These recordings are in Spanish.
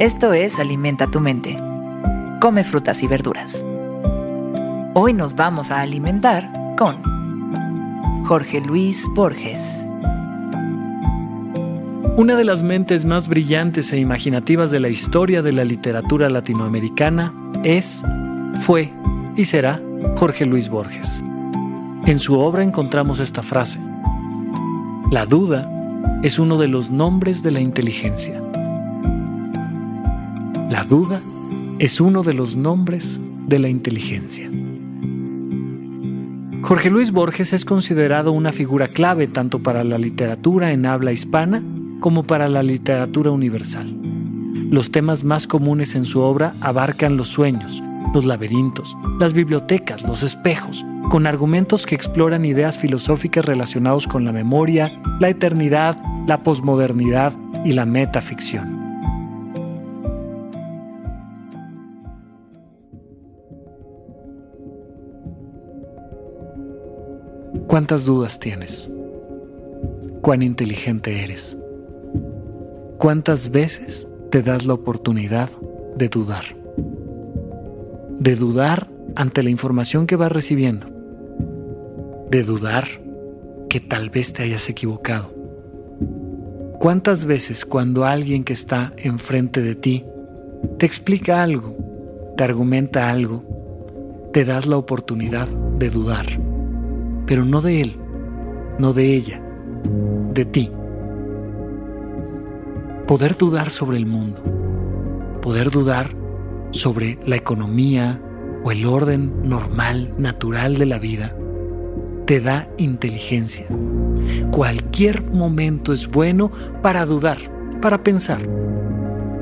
Esto es Alimenta tu mente. Come frutas y verduras. Hoy nos vamos a alimentar con Jorge Luis Borges. Una de las mentes más brillantes e imaginativas de la historia de la literatura latinoamericana es, fue y será Jorge Luis Borges. En su obra encontramos esta frase. La duda es uno de los nombres de la inteligencia. Duda es uno de los nombres de la inteligencia. Jorge Luis Borges es considerado una figura clave tanto para la literatura en habla hispana como para la literatura universal. Los temas más comunes en su obra abarcan los sueños, los laberintos, las bibliotecas, los espejos, con argumentos que exploran ideas filosóficas relacionados con la memoria, la eternidad, la posmodernidad y la metaficción. ¿Cuántas dudas tienes? ¿Cuán inteligente eres? ¿Cuántas veces te das la oportunidad de dudar? De dudar ante la información que vas recibiendo. De dudar que tal vez te hayas equivocado. ¿Cuántas veces cuando alguien que está enfrente de ti te explica algo, te argumenta algo, te das la oportunidad de dudar? Pero no de él, no de ella, de ti. Poder dudar sobre el mundo, poder dudar sobre la economía o el orden normal, natural de la vida, te da inteligencia. Cualquier momento es bueno para dudar, para pensar.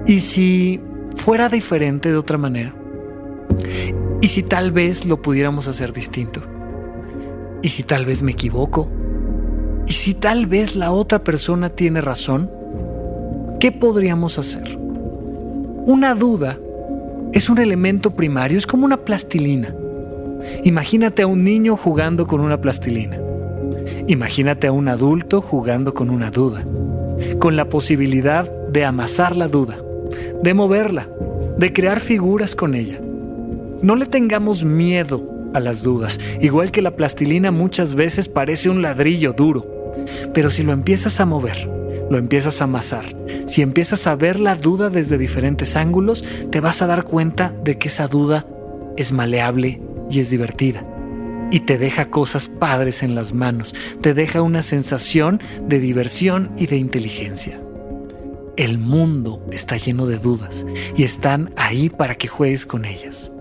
¿Y si fuera diferente de otra manera? ¿Y si tal vez lo pudiéramos hacer distinto? ¿Y si tal vez me equivoco? ¿Y si tal vez la otra persona tiene razón? ¿Qué podríamos hacer? Una duda es un elemento primario, es como una plastilina. Imagínate a un niño jugando con una plastilina. Imagínate a un adulto jugando con una duda, con la posibilidad de amasar la duda, de moverla, de crear figuras con ella. No le tengamos miedo a las dudas. Igual que la plastilina muchas veces parece un ladrillo duro. Pero si lo empiezas a mover, lo empiezas a amasar, si empiezas a ver la duda desde diferentes ángulos, te vas a dar cuenta de que esa duda es maleable y es divertida. Y te deja cosas padres en las manos, te deja una sensación de diversión y de inteligencia. El mundo está lleno de dudas y están ahí para que juegues con ellas.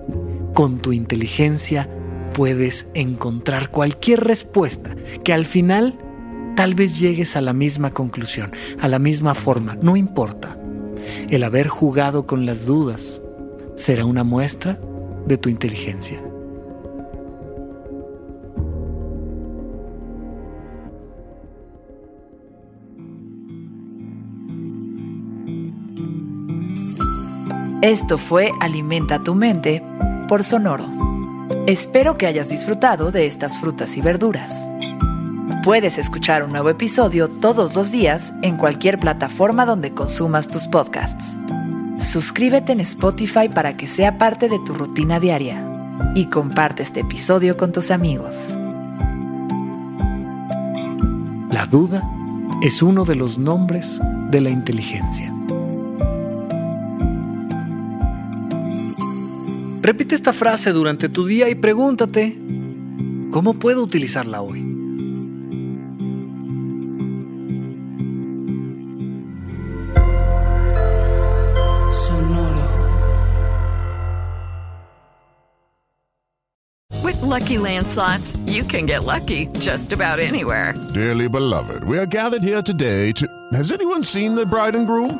Con tu inteligencia puedes encontrar cualquier respuesta que al final tal vez llegues a la misma conclusión, a la misma forma, no importa. El haber jugado con las dudas será una muestra de tu inteligencia. Esto fue Alimenta tu mente por Sonoro. Espero que hayas disfrutado de estas frutas y verduras. Puedes escuchar un nuevo episodio todos los días en cualquier plataforma donde consumas tus podcasts. Suscríbete en Spotify para que sea parte de tu rutina diaria y comparte este episodio con tus amigos. La duda es uno de los nombres de la inteligencia. Repite esta frase durante tu día y pregúntate, ¿cómo puedo utilizarla hoy? Sonoro. With lucky landslots, you can get lucky just about anywhere. Dearly beloved, we are gathered here today to. Has anyone seen the bride and groom?